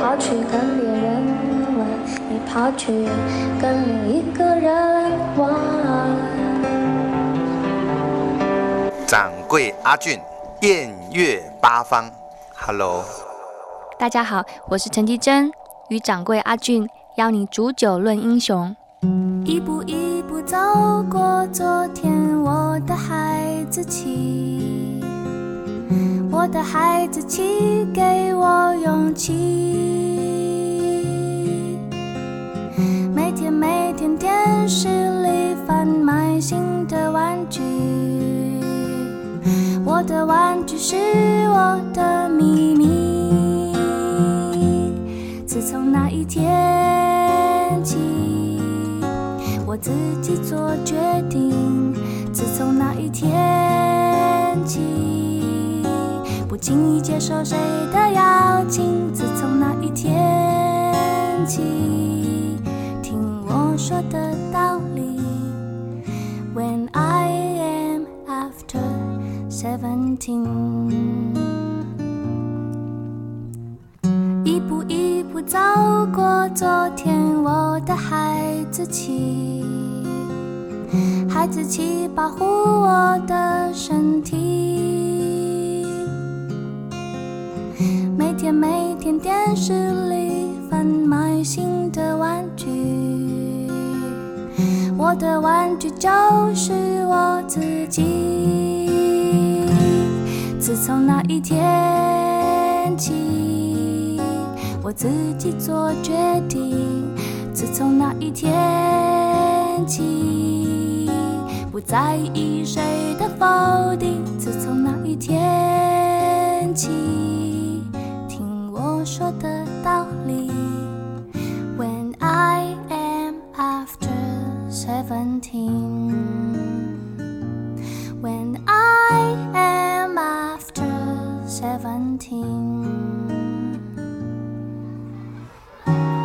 跑去跟别人玩，你跑去跟另一个人玩。掌柜阿俊，艳月八方，Hello，大家好，我是陈绮贞，与掌柜阿俊邀你煮酒论英雄。一步一步走过昨天，我的孩子气，我的孩子气给我勇气。每天每天电视里贩卖新的玩具，我的玩具是我的秘密。自从那一天起。我自己做决定。自从那一天起，不轻易接受谁的邀请。自从那一天起，听我说的道理。When I am after seventeen，一步一步步走过昨天，我的孩子气。孩子气保护我的身体。每天每天电视里贩卖新的玩具，我的玩具就是我自己。自从那一天起，我自己做决定。自从那一天起，不在意谁的否定。自从那一天起，听我说的道理。When I am after seventeen, when I am after seventeen. Thank you.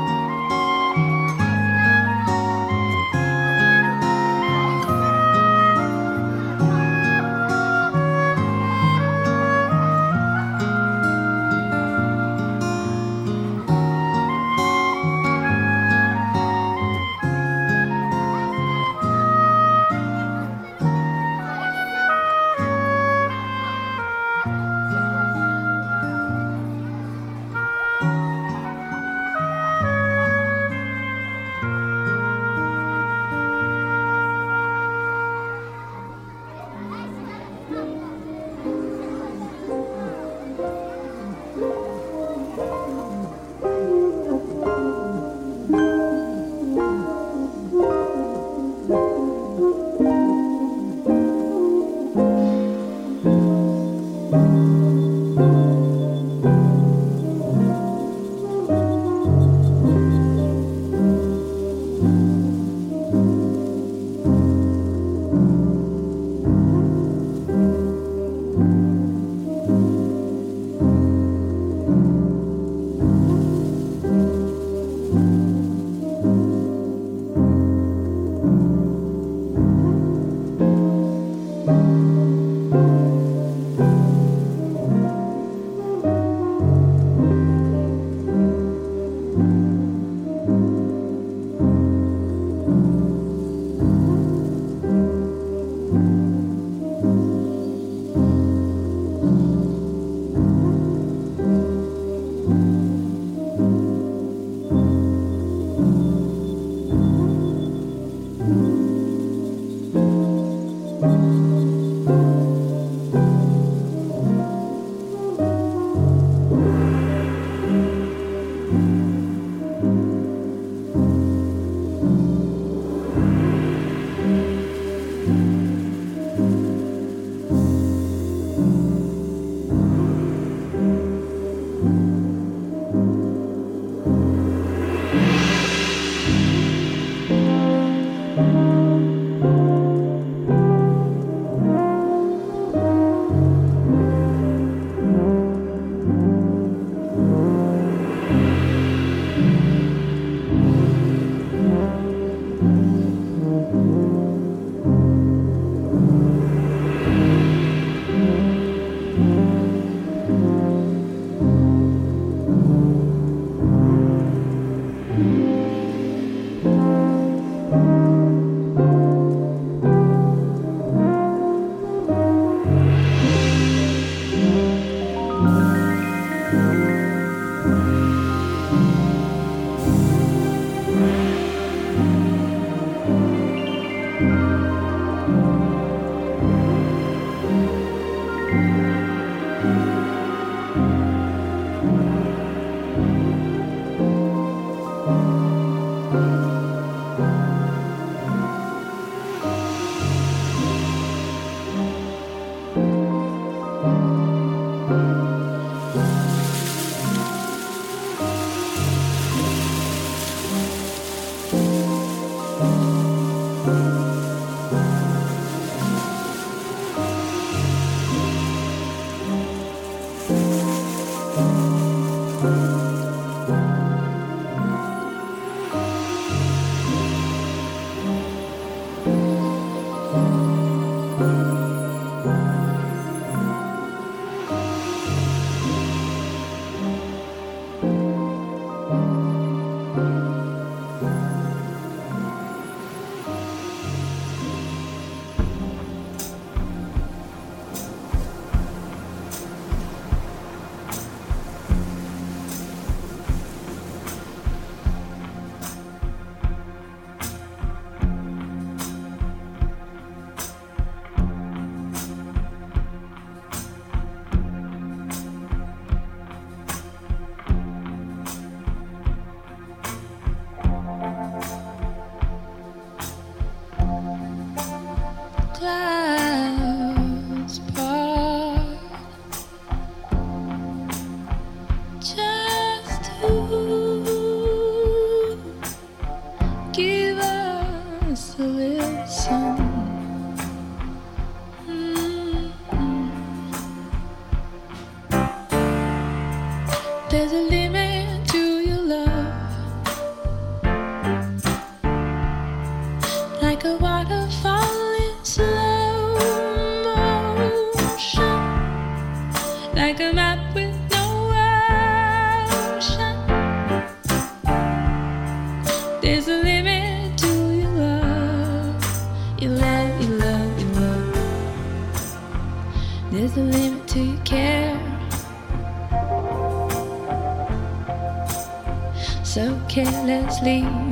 sleep.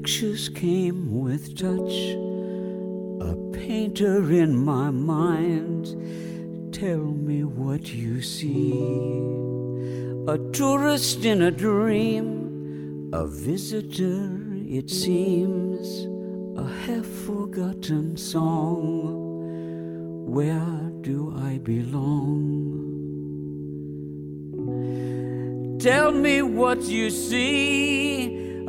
Pictures came with touch. A painter in my mind. Tell me what you see. A tourist in a dream. A visitor, it seems. A half forgotten song. Where do I belong? Tell me what you see.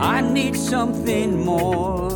I need something more.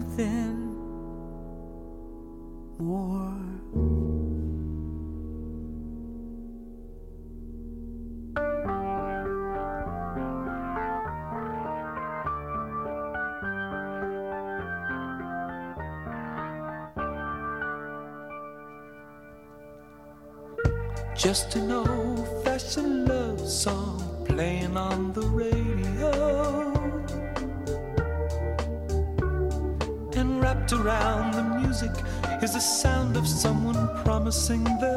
Just an old fashioned love song playing on the radio. And wrapped around the music is the sound of someone promising that.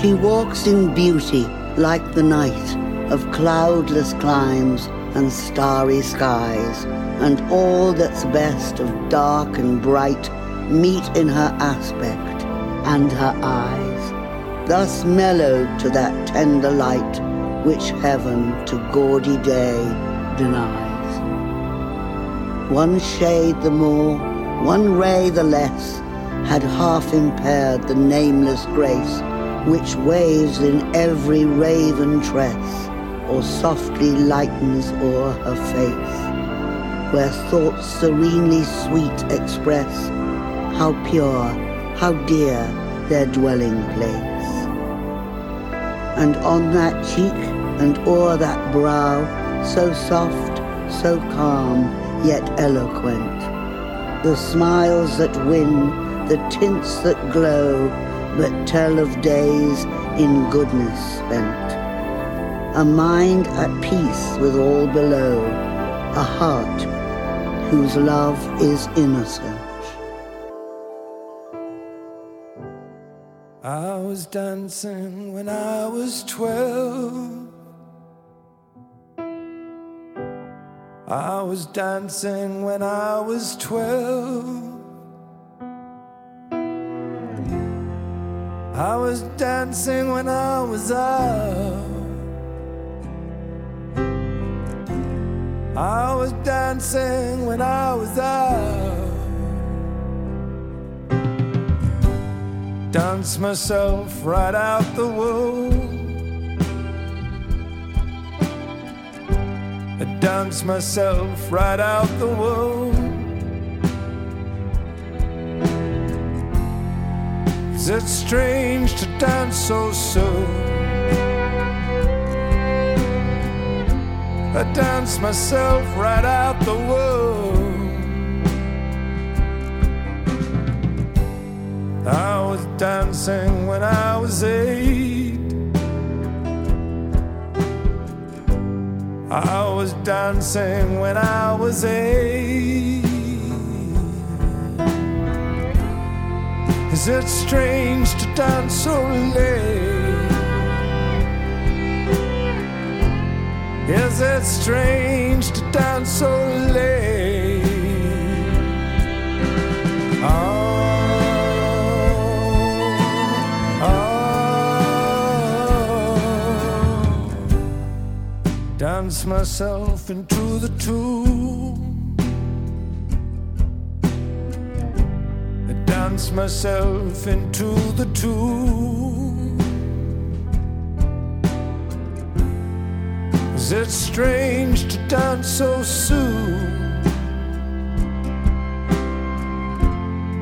She walks in beauty like the night of cloudless climes and starry skies, and all that's best of dark and bright meet in her aspect and her eyes, thus mellowed to that tender light which heaven to gaudy day denies. One shade the more, one ray the less, had half impaired the nameless grace which waves in every raven tress, or softly lightens o'er her face, where thoughts serenely sweet express how pure, how dear their dwelling place. And on that cheek and o'er that brow, so soft, so calm, yet eloquent, the smiles that win, the tints that glow, but tell of days in goodness spent. A mind at peace with all below, a heart whose love is innocent. I was dancing when I was twelve. I was dancing when I was twelve. I was dancing when I was out. I was dancing when I was out. Dance myself right out the womb. I dance myself right out the womb. Is it strange to dance so soon? I dance myself right out the womb. I was dancing when I was eight. I was dancing when I was eight. Is it strange to dance so late? Is it strange to dance so late? Oh, oh, dance myself into the tune. Dance myself into the tune. Is it strange to dance so soon?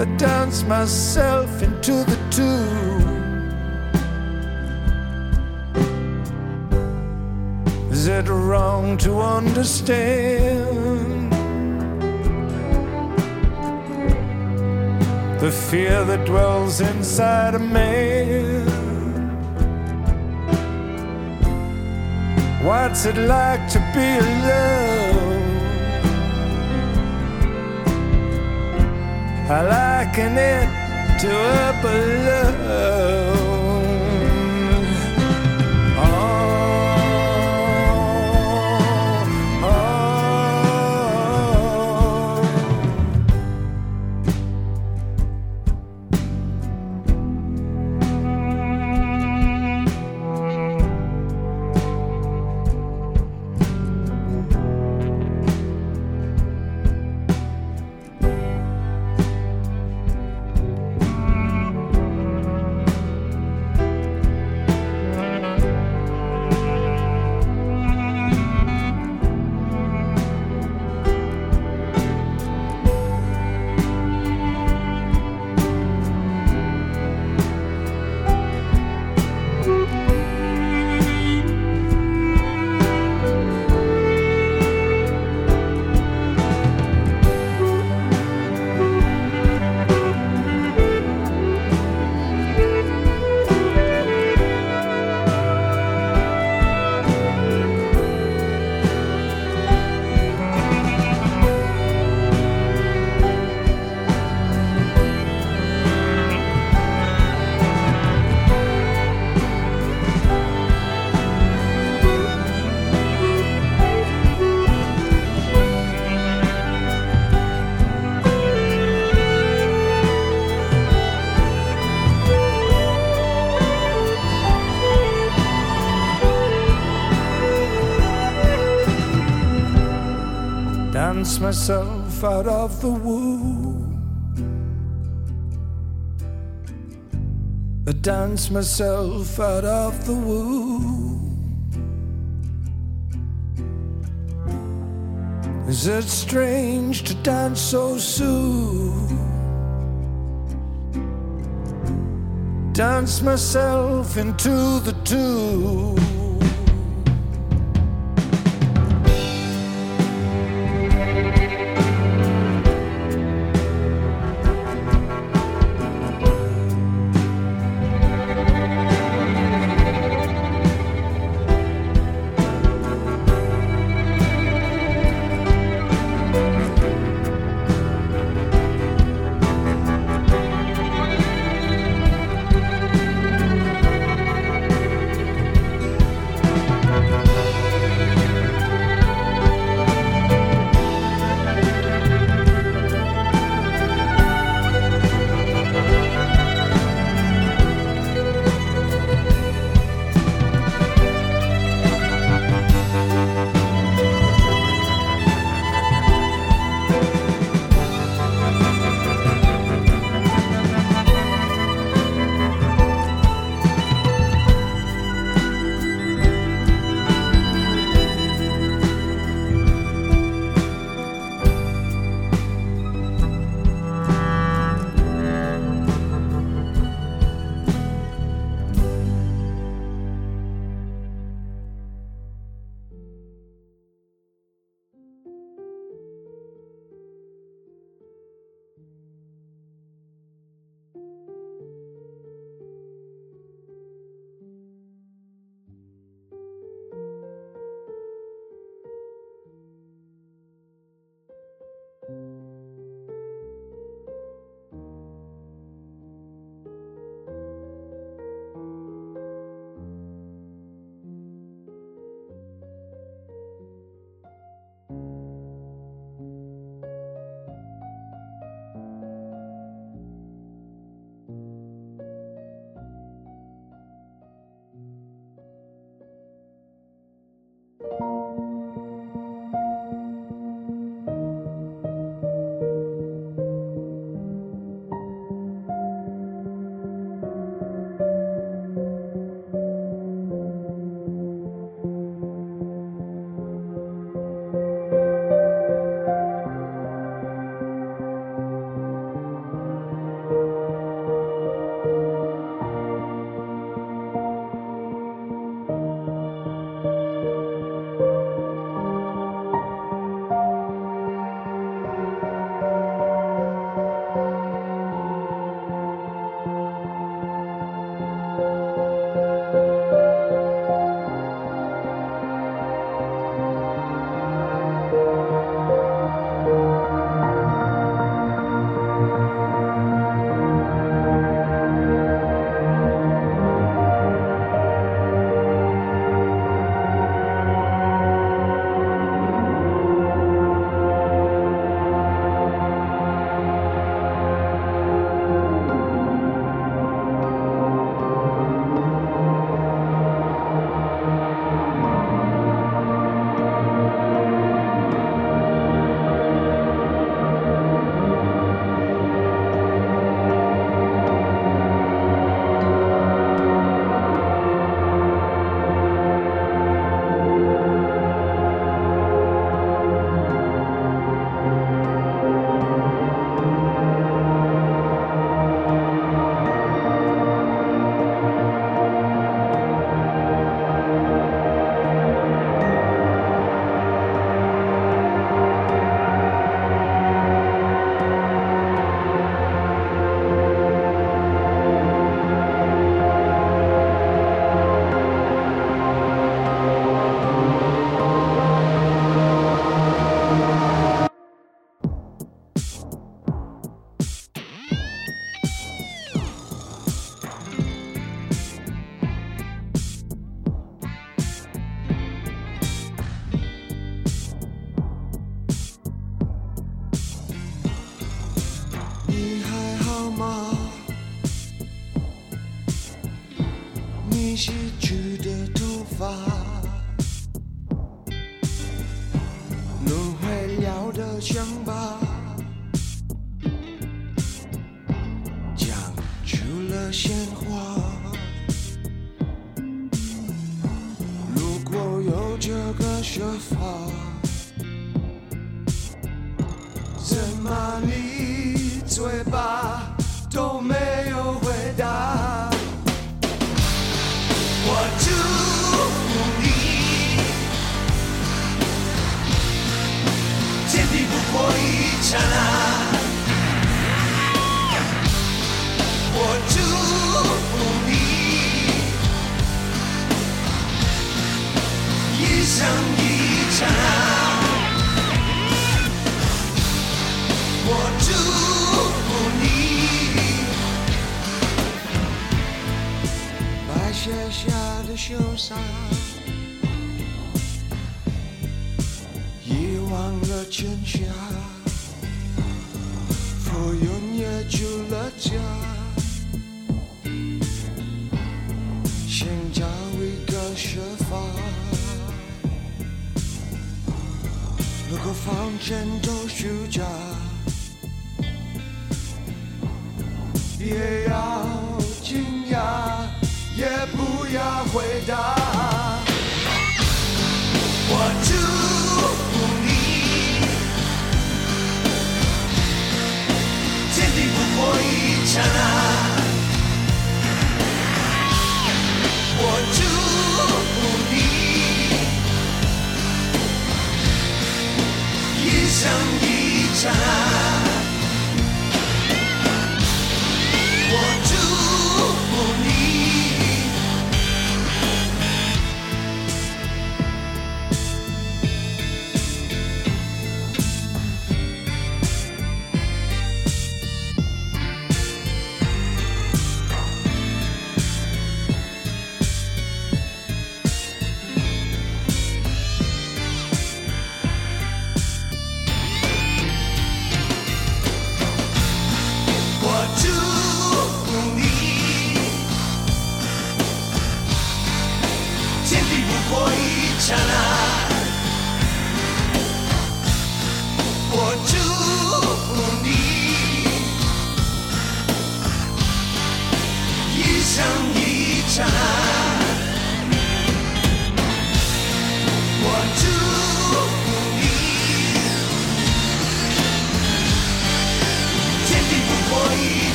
I dance myself into the tune. Is it wrong to understand the fear that dwells inside a man? What's it like to be alone? I liken it to a alone. Myself out of the womb. I dance myself out of the womb. Is it strange to dance so soon? Dance myself into the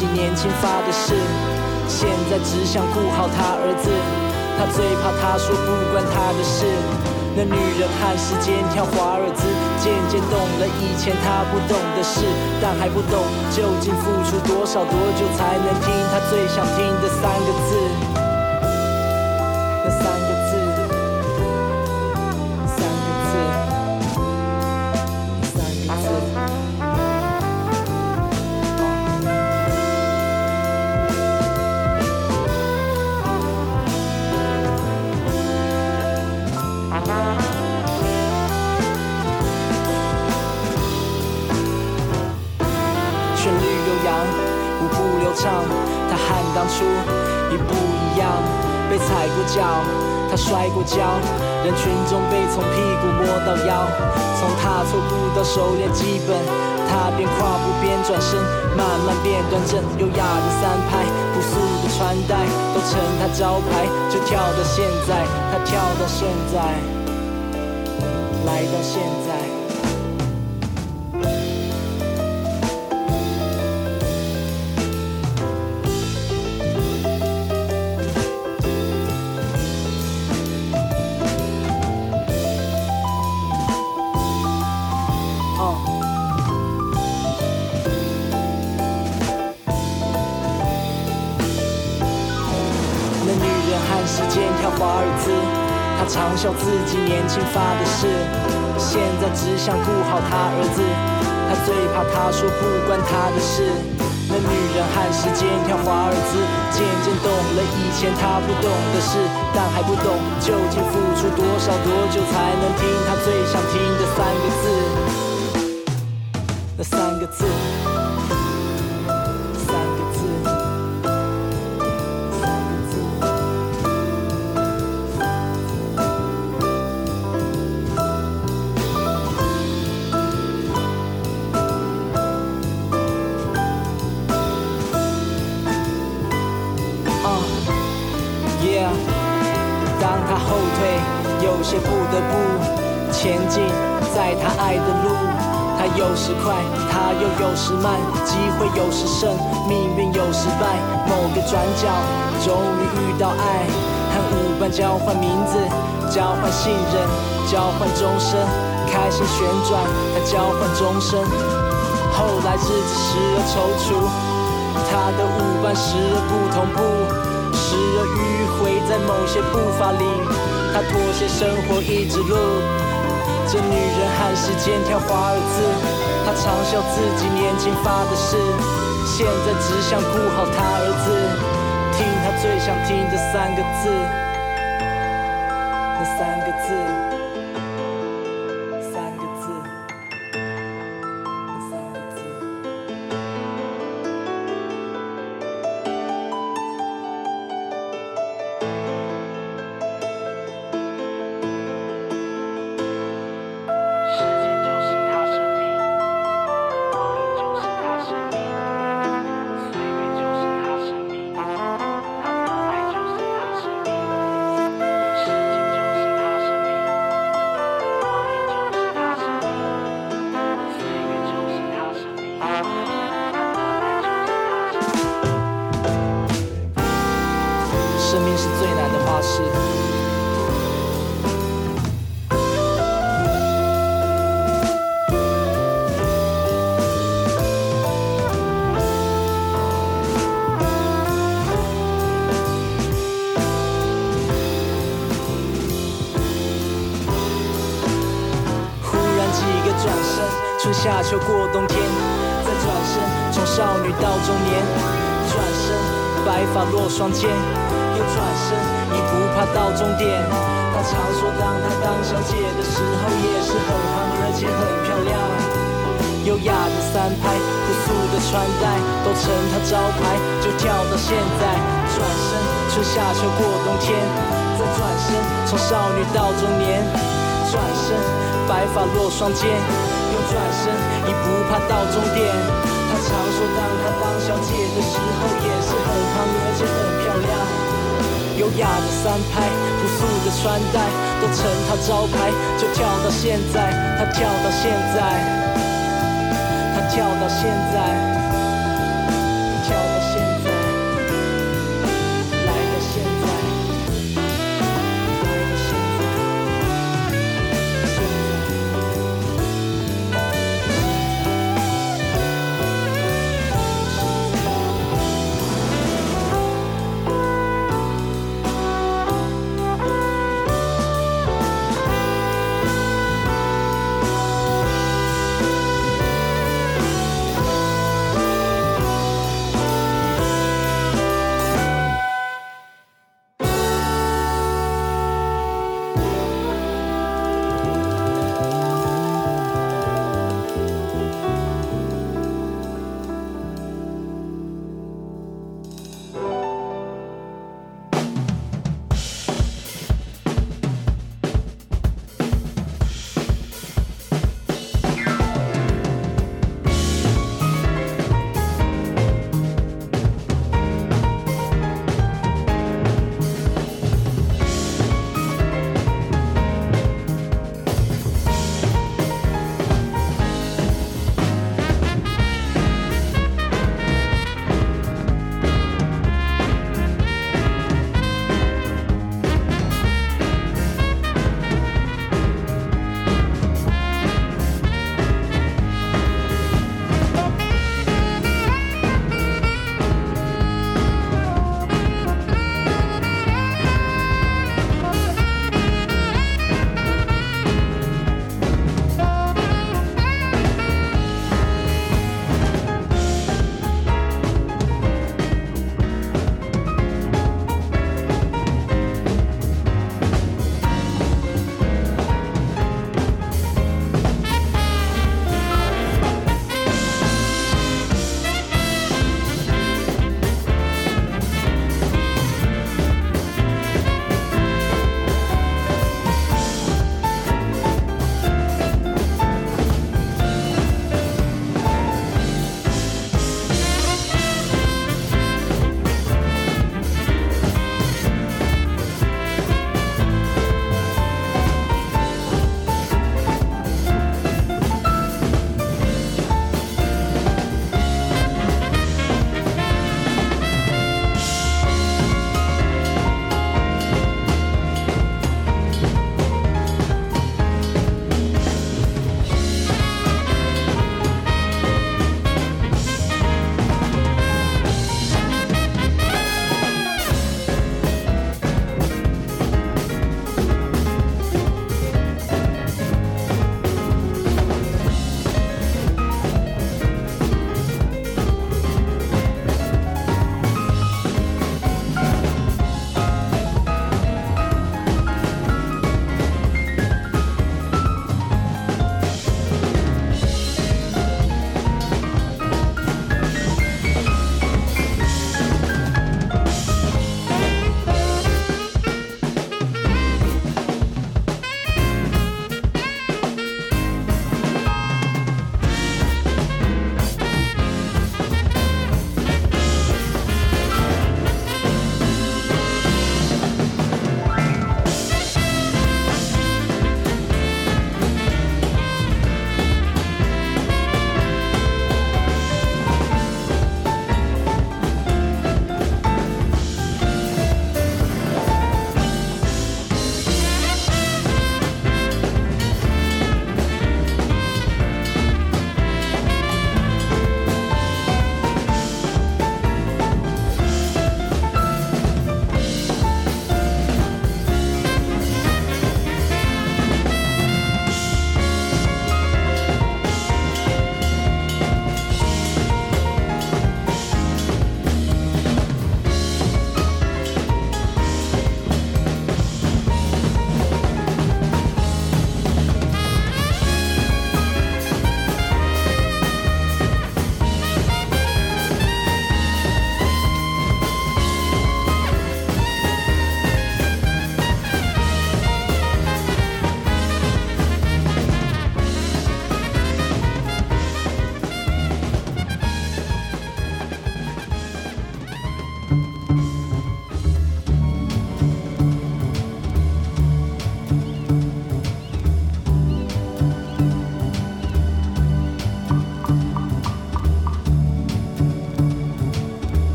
几年前发的誓，现在只想顾好他儿子，他最怕他说不关他的事。那女人和时间跳华尔兹，渐渐懂了以前他不懂的事，但还不懂究竟付出多少，多久才能听他最想听的三个字。这优雅的三拍朴素的穿戴都成他招牌就跳到现在他跳到现在来到现在。自己年轻发的誓，现在只想顾好他儿子。他最怕他说不关他的事。那女人和时间跳华尔兹，渐渐懂了以前他不懂的事，但还不懂究竟付出多少多久才能听他最想听的三个字。那三个字。不得不前进，在他爱的路，他有时快，他又有时慢，机会有时胜，命运有时败。某个转角，终于遇到爱，和舞伴交换名字，交换信任，交换终身，开心旋转，他交换终身。后来日子时而踌躇，他的舞伴时而不同步，时而迂回在某些步伐里。他妥协生活一直路，这女人喊时间跳华尔兹，他嘲笑自己年轻发的誓，现在只想顾好他儿子，听他最想听的三个字，发落双肩。转身已不怕到终点。他常说，当他当小姐的时候，也是很胖而且很漂亮。优雅的三拍，朴素的穿戴，都成他招牌。就跳到现在，他跳到现在，他跳到现在。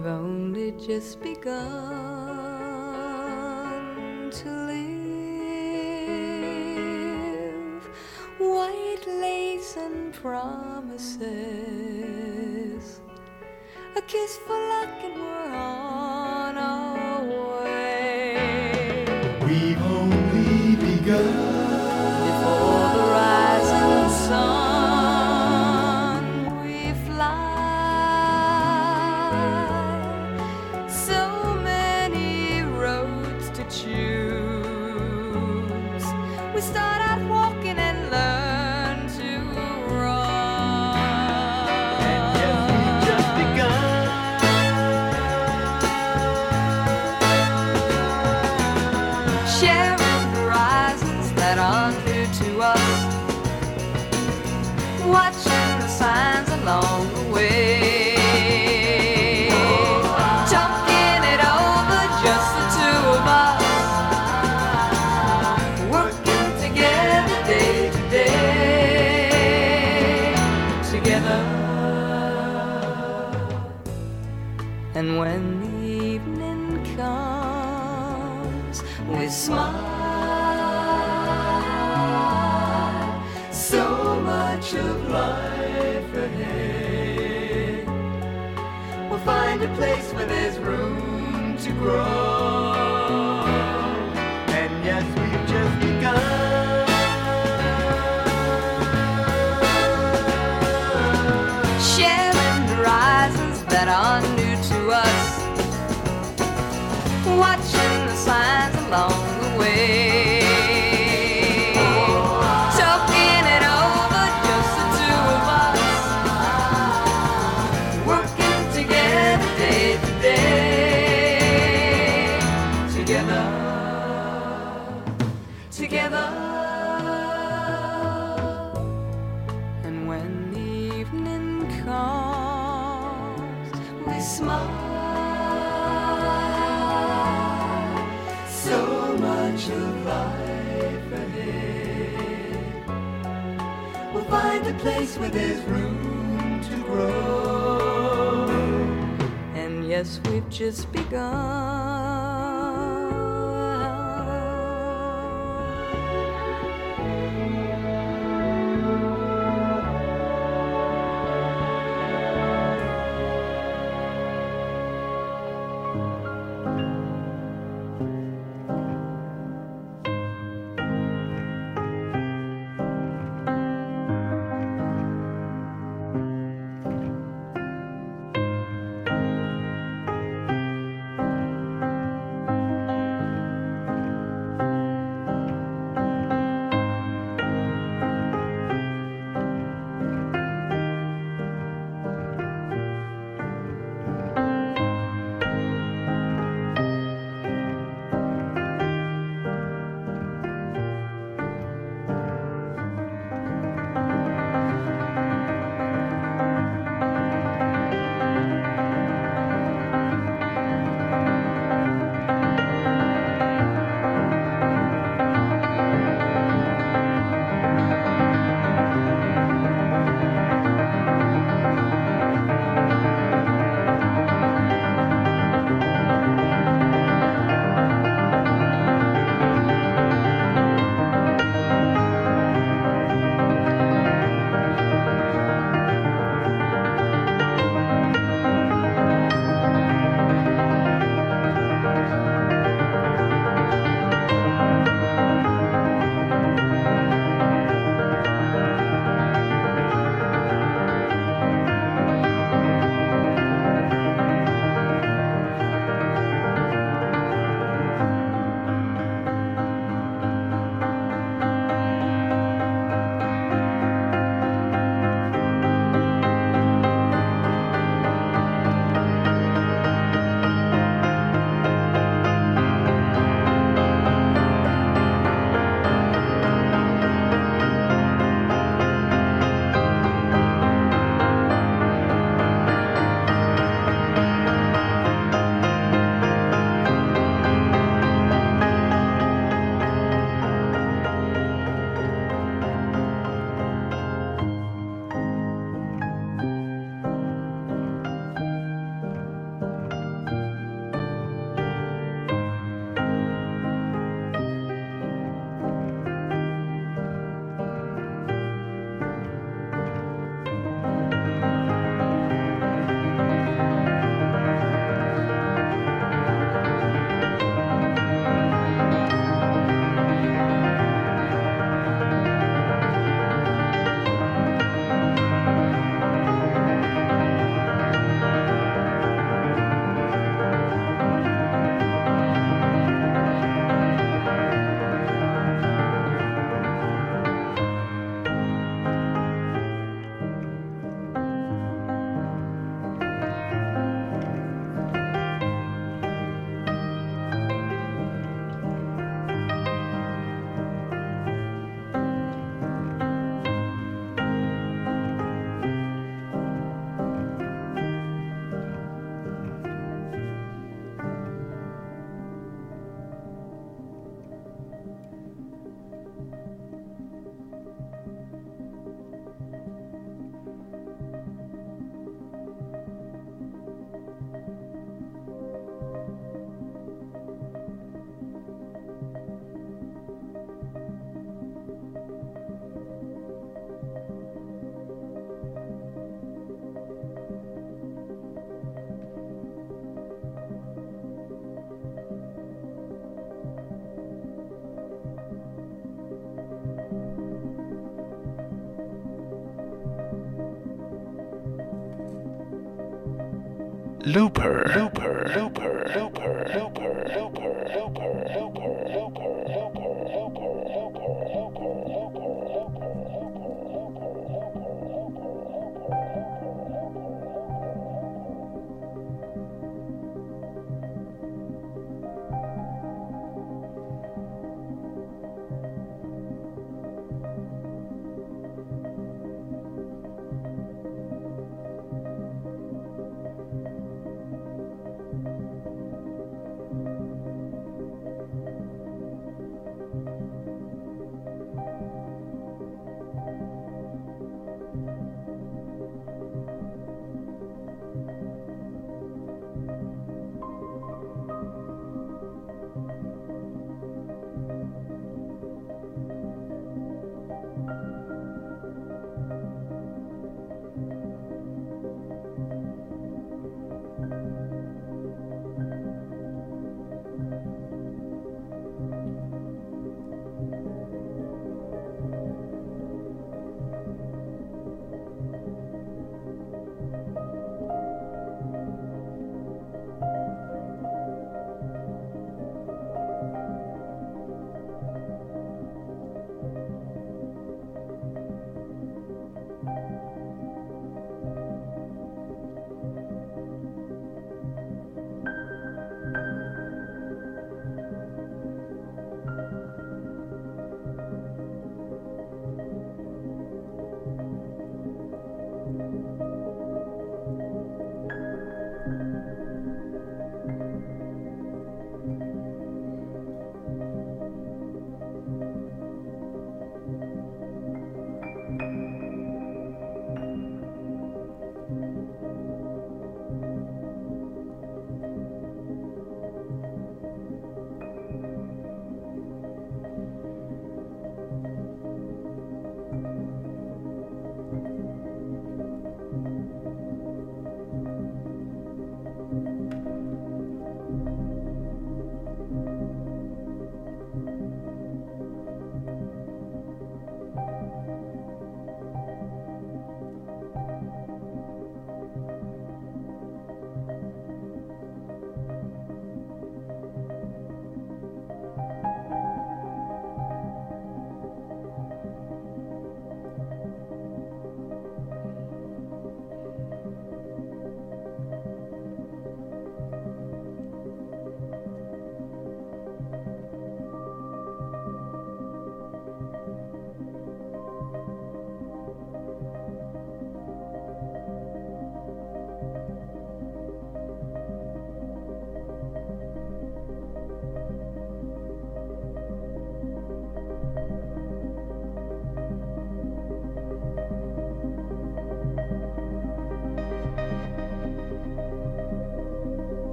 We've only just begun to live. White lace and promises, a kiss for luck, and we're on. just begun. Looper, Looper, Looper, Looper, Looper, Looper, Looper,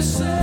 Tried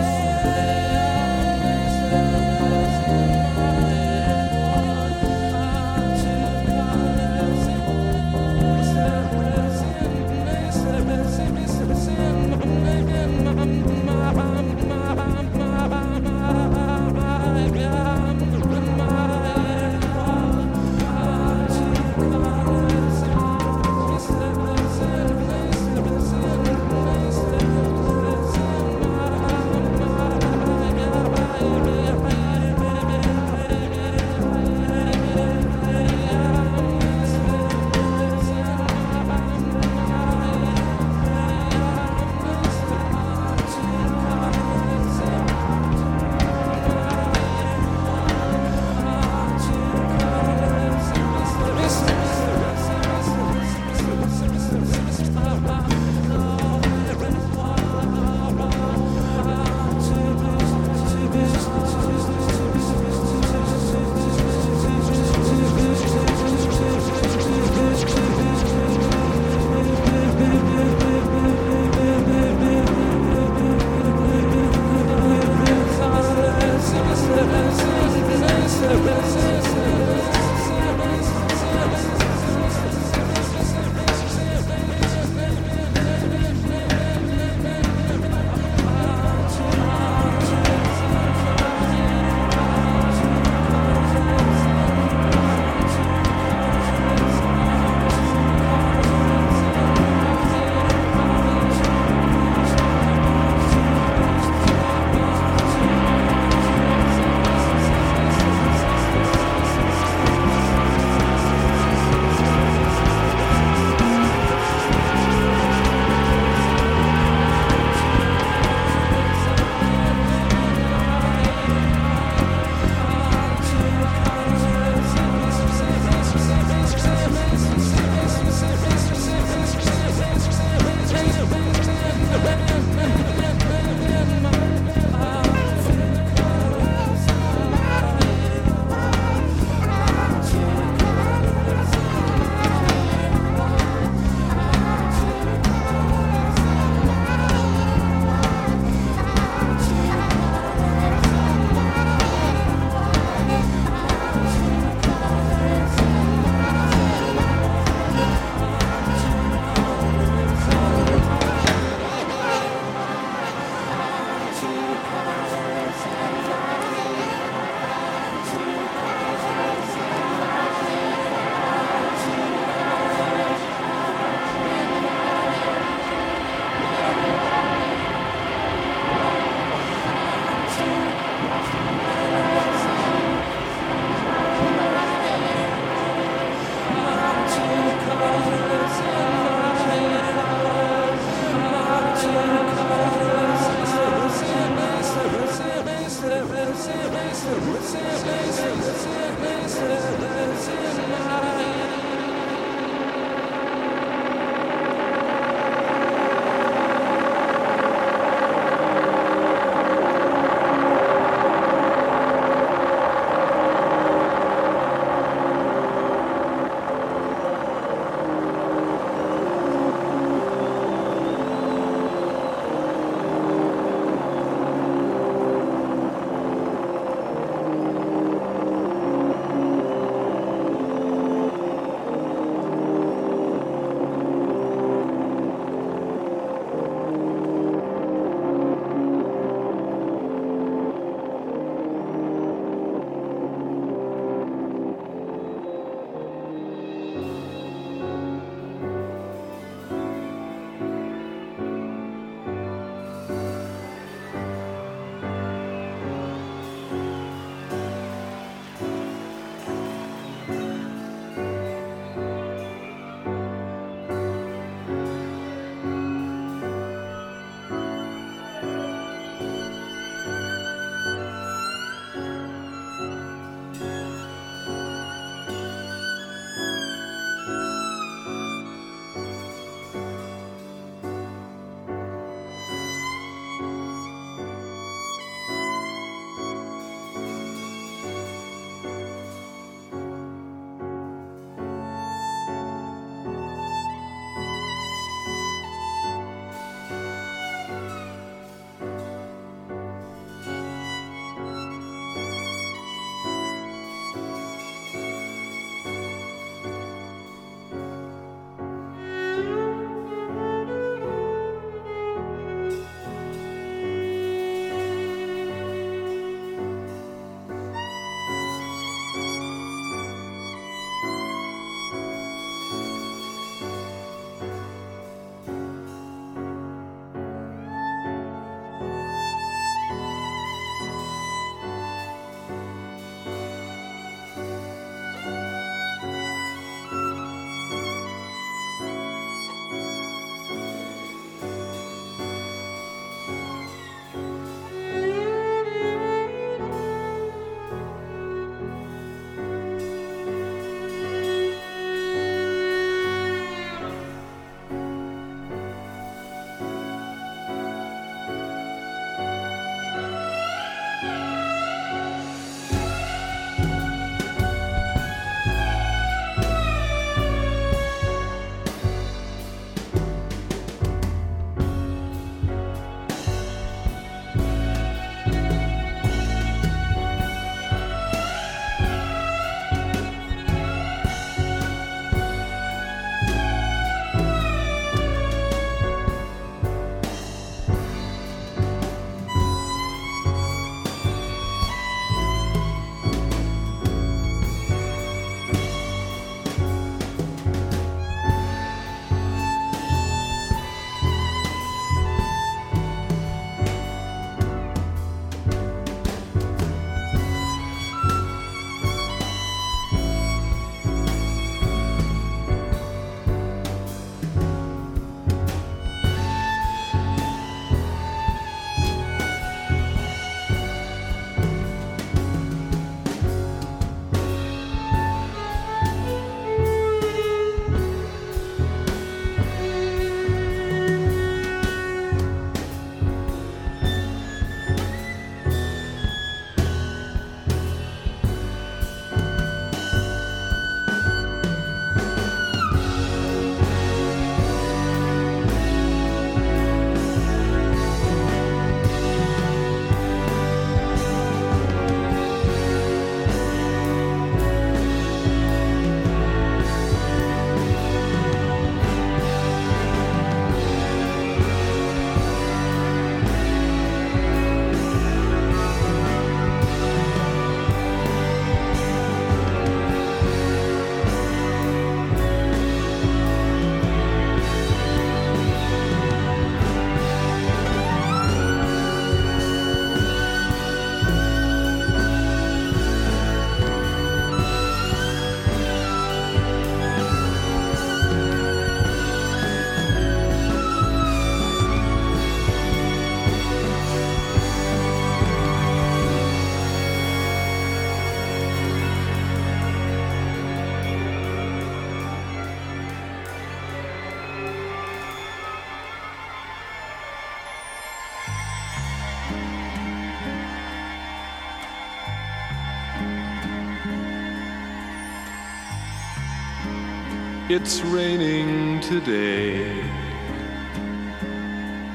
It's raining today,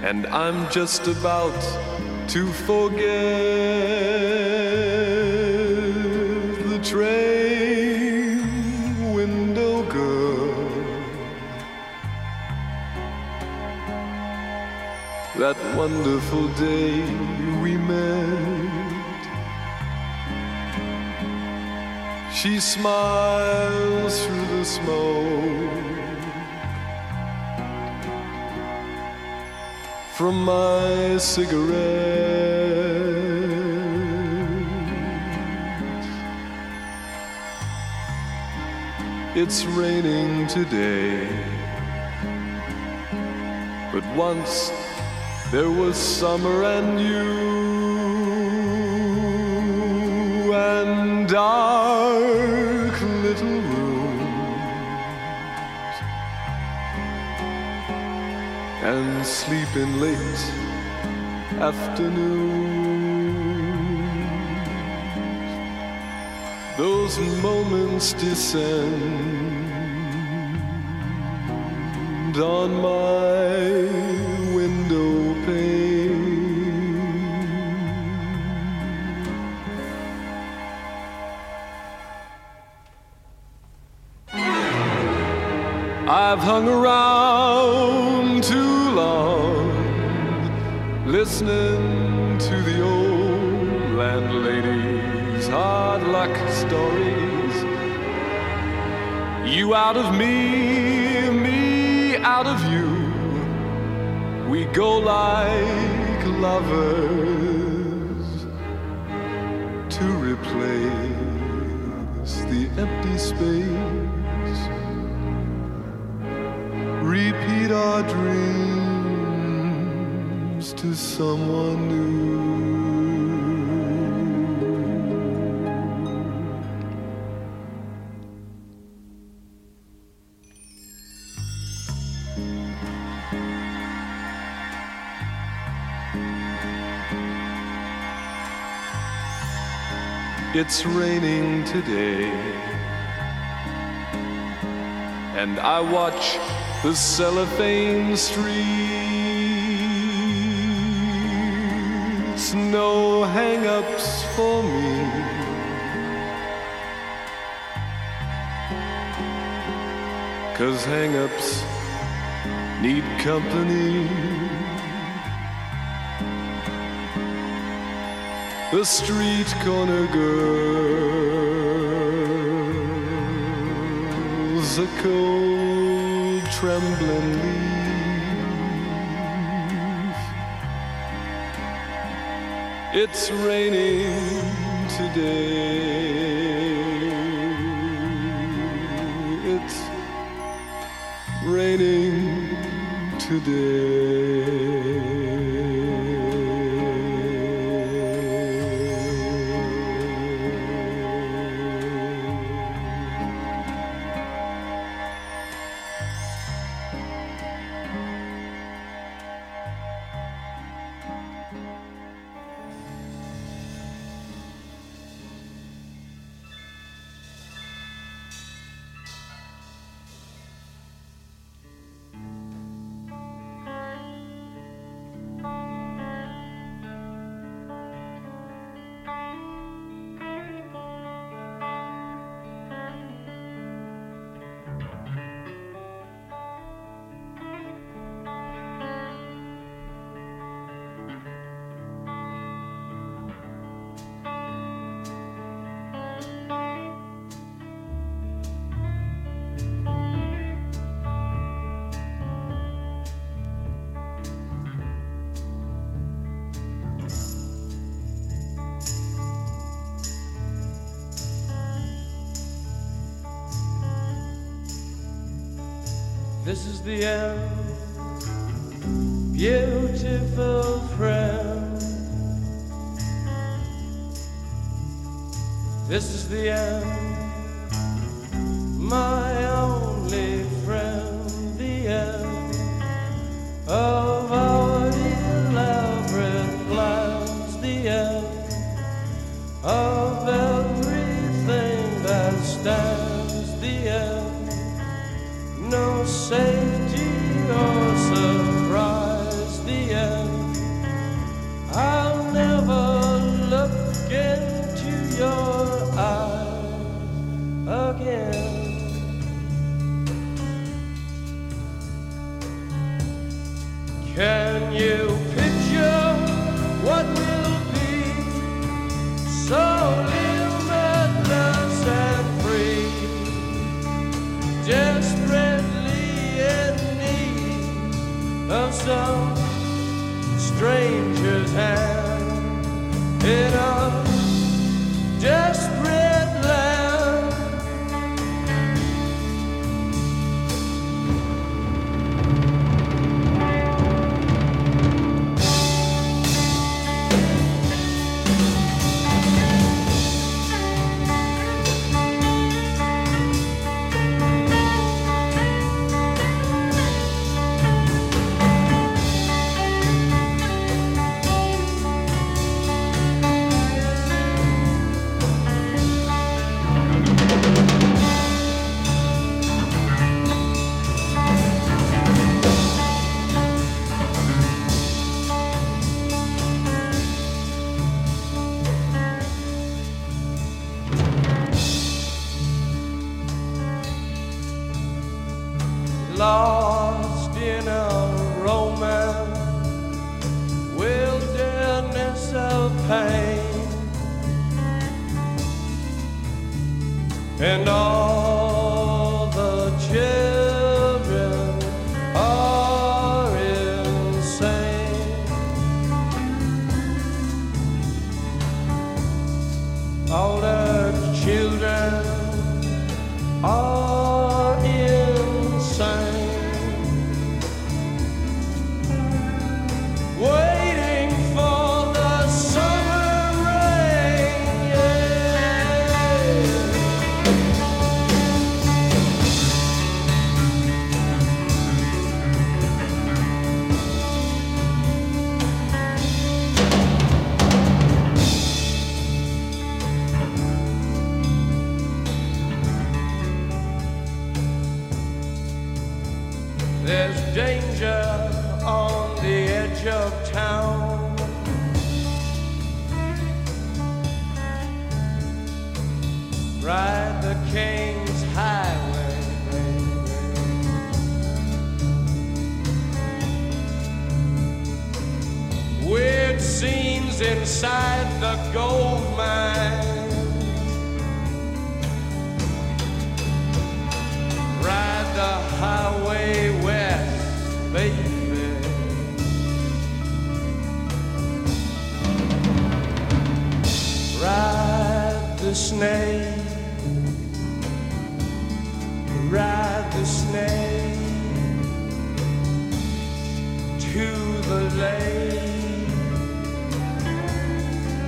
and I'm just about to forget the train window girl. That wonderful day we met. She smiles through the smoke from my cigarette. It's raining today, but once there was summer and you and sleeping late afternoons. Those moments descend on my window pane. I've hung around too long, listening to the old landlady's hard luck stories. You out of me, me out of you. We go like lovers to replace the empty space. Repeat our dreams to someone new. It's raining today, and I watch the cellophane streets. No hang ups for me. Cause hang ups need company. The street corner girls, a cold, trembling It's raining today. It's raining today.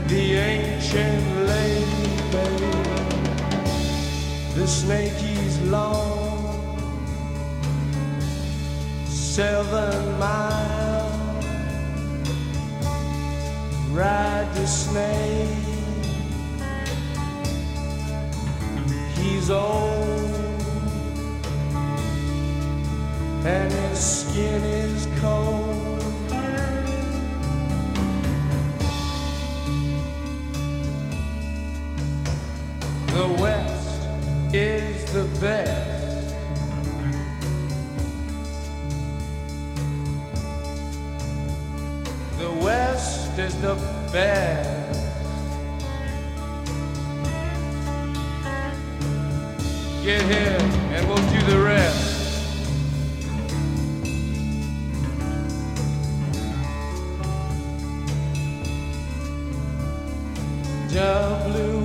the ancient lady, baby. The snake is long, seven miles. Ride the snake. He's old and his skin is cold. The West is the best. The West is the best. Get here and we'll do the rest. Blue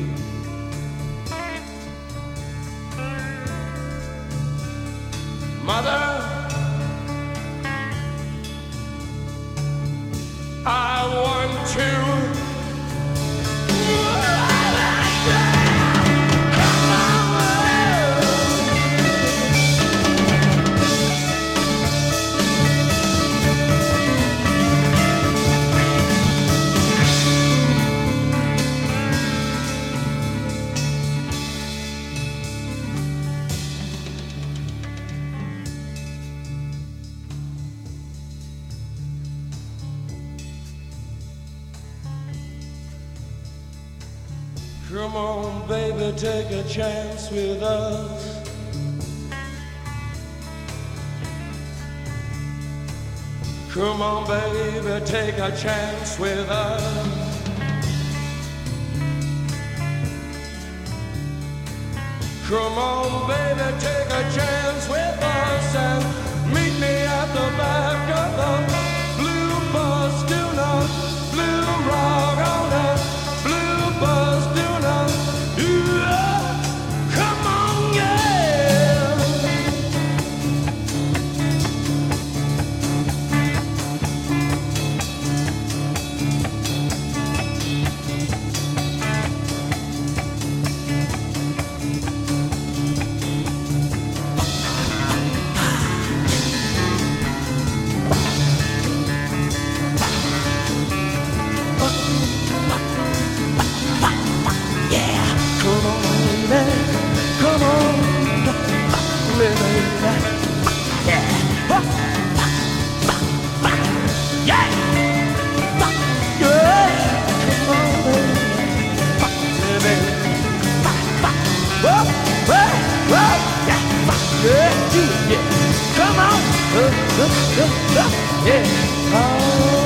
Come on, baby, take a chance with us. Come on, baby, take a chance with us. Come on, baby, take a chance with us and meet me at the back of the blue bus. Do not blue rock Yeah. All